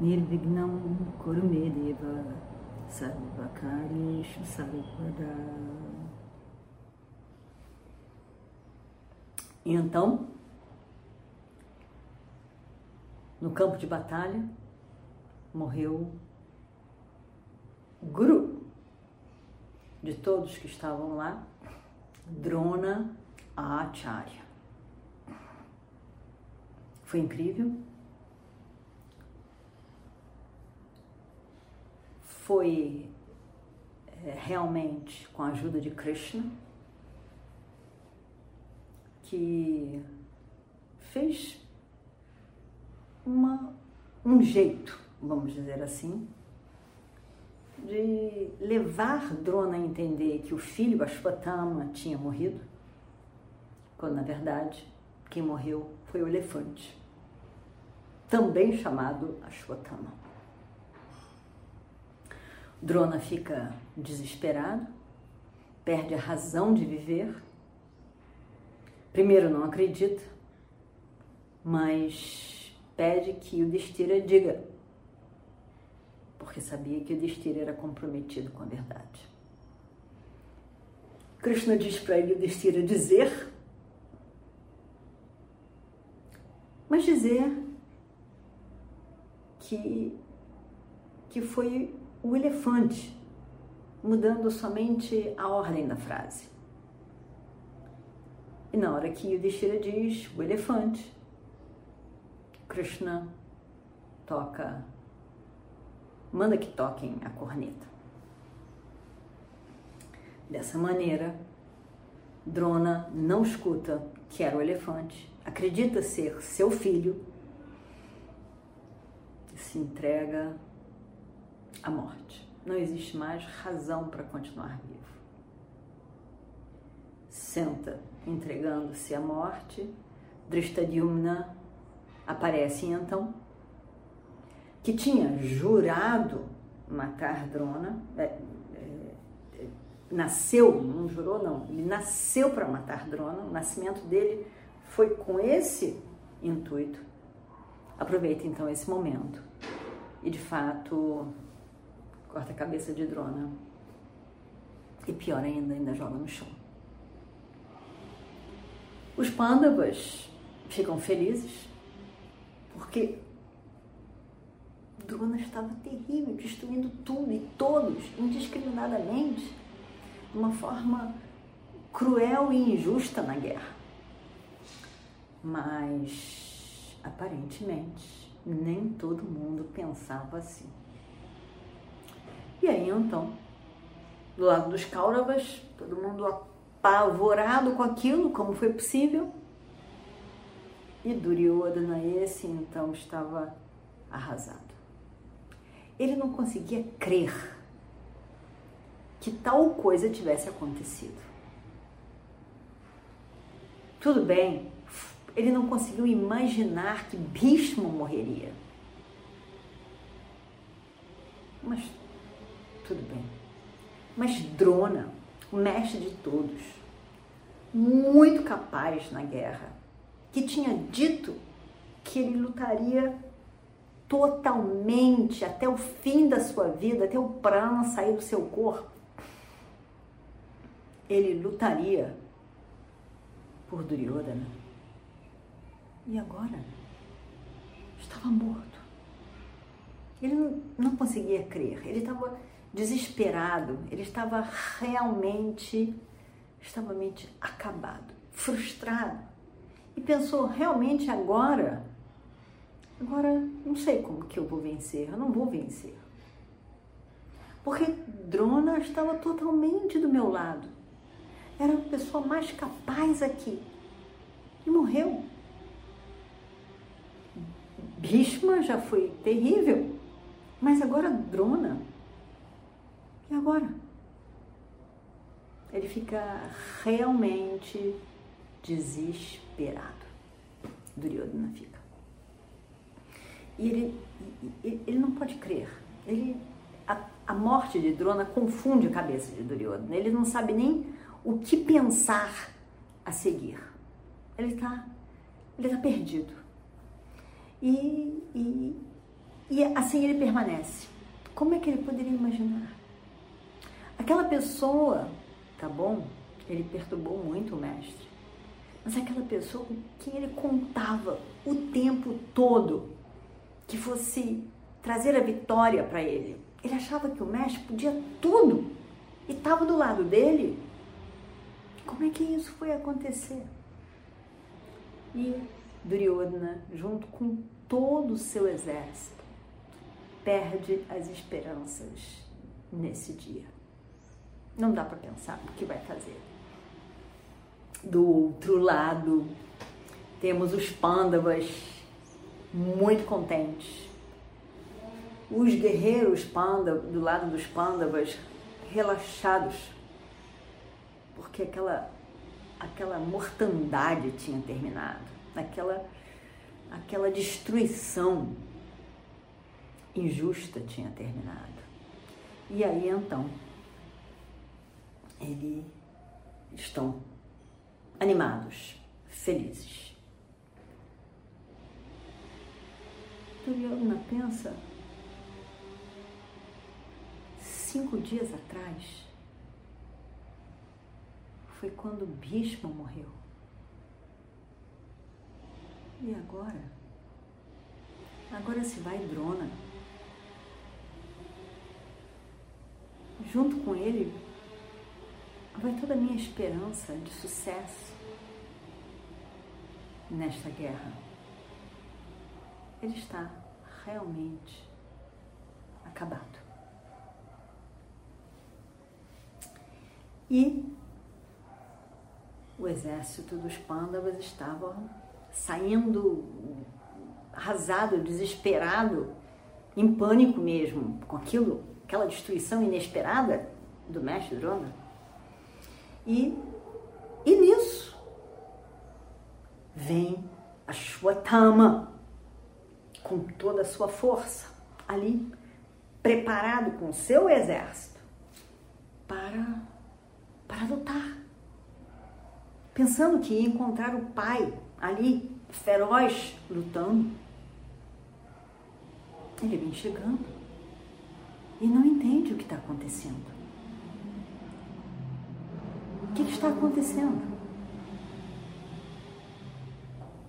Nirvignam Kurumedeva Sarvakarishu Sarvada E então, no campo de batalha, morreu o guru de todos que estavam lá, Drona Acharya. Foi incrível. Foi é, realmente com a ajuda de Krishna que fez uma, um jeito, vamos dizer assim, de levar Drona a entender que o filho Ashwatthama tinha morrido, quando na verdade quem morreu foi o elefante, também chamado Ashwatthama. Drona fica desesperado, perde a razão de viver Primeiro, não acredita, mas pede que o Destira diga, porque sabia que o Destira era comprometido com a verdade. Krishna diz para ele o Destira dizer, mas dizer que, que foi o elefante, mudando somente a ordem da frase. E na hora que Yudhishthira diz o elefante, Krishna toca, manda que toquem a corneta. Dessa maneira, Drona não escuta que era o elefante, acredita ser seu filho se entrega à morte. Não existe mais razão para continuar vivo. Senta entregando-se à morte. Drishtadyumna aparece então, que tinha jurado matar Drona, é, é, nasceu, não jurou não, ele nasceu para matar Drona, o nascimento dele foi com esse intuito. Aproveita então esse momento e de fato corta a cabeça de Drona e pior ainda, ainda joga no chão. Os pândavas ficam felizes porque Drona estava terrível, destruindo tudo e todos indiscriminadamente, de uma forma cruel e injusta na guerra. Mas aparentemente nem todo mundo pensava assim. E aí então, do lado dos Kauravas, todo mundo apavorado com aquilo, como foi possível. E Duryodhana, esse então, estava arrasado. Ele não conseguia crer que tal coisa tivesse acontecido. Tudo bem, ele não conseguiu imaginar que Bhishma morreria. Mas tudo bem. Mas Drona, o mestre de todos, muito capaz na guerra, que tinha dito que ele lutaria totalmente até o fim da sua vida, até o prana sair do seu corpo. Ele lutaria por Duryodhana. E agora? Estava morto. Ele não conseguia crer. Ele estava desesperado, ele estava realmente, extremamente acabado, frustrado. E pensou, realmente agora, agora não sei como que eu vou vencer, eu não vou vencer. Porque Drona estava totalmente do meu lado. Era a pessoa mais capaz aqui. E morreu. Bhishma já foi terrível Mas agora Drona. E agora? Ele fica realmente desesperado. Duryodhana fica. E ele, ele não pode crer. Ele, a, a morte de Drona confunde a cabeça de Duryodhana. Ele não sabe nem o que pensar a seguir. Ele está ele tá perdido. E, e, e assim ele permanece. Como é que ele poderia imaginar? Aquela pessoa, tá bom? Ele perturbou muito o mestre. Mas aquela pessoa com quem ele contava o tempo todo que fosse trazer a vitória para ele. Ele achava que o mestre podia tudo e estava do lado dele. Como é que isso foi acontecer? E Duryodhana, junto com todo o seu exército, perde as esperanças nesse dia. Não dá para pensar o que vai fazer. Do outro lado, temos os pândavas muito contentes. Os guerreiros panda, do lado dos pândavas relaxados, porque aquela aquela mortandade tinha terminado, aquela aquela destruição injusta tinha terminado. E aí então eles estão animados, felizes. Duryodhana pensa cinco dias atrás foi quando Bhishma morreu. E agora? Agora se vai Drona. Junto com ele vai toda a minha esperança de sucesso nesta guerra. Ele está realmente acabado. E o exército dos Pândavas estava saindo arrasado, desesperado, em pânico mesmo, com aquilo, aquela destruição inesperada do mestre Drona. E, e nisso vem a Shwatama com toda a sua força ali, preparado com o seu exército para, para lutar pensando que ia encontrar o pai ali, feroz, lutando. Ele vem chegando e não entende o que está acontecendo. O que, está acontecendo?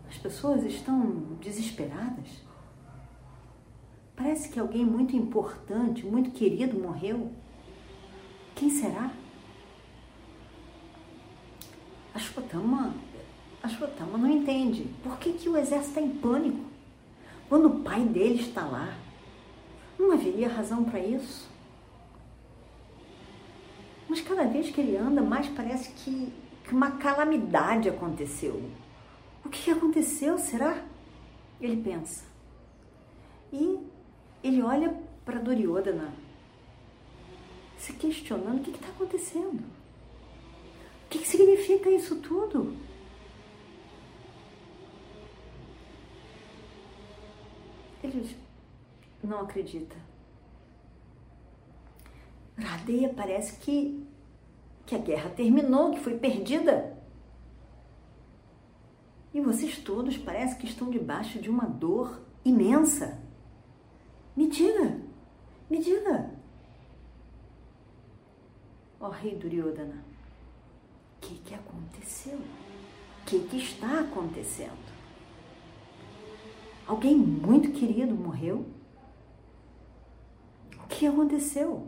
As pessoas estão desesperadas. Parece que alguém muito importante, muito querido morreu. Quem será? Ashwatthama, Ashwatthama não entende. Por que, que o exército está em pânico? Quando o pai dele está lá, não haveria razão para isso. Mas cada vez que ele anda, mais parece que, que uma calamidade aconteceu. O que aconteceu, será? Ele pensa. E ele olha para Duryodhana, se questionando o que está acontecendo. O que, que significa isso tudo? Ele não acredita. Radeia parece que, que a guerra terminou, que foi perdida. E vocês todos parece que estão debaixo de uma dor imensa. Me diga, me diga. Ó oh, rei Duryodhana, o que, que aconteceu? O que, que está acontecendo? Alguém muito querido morreu? O que aconteceu?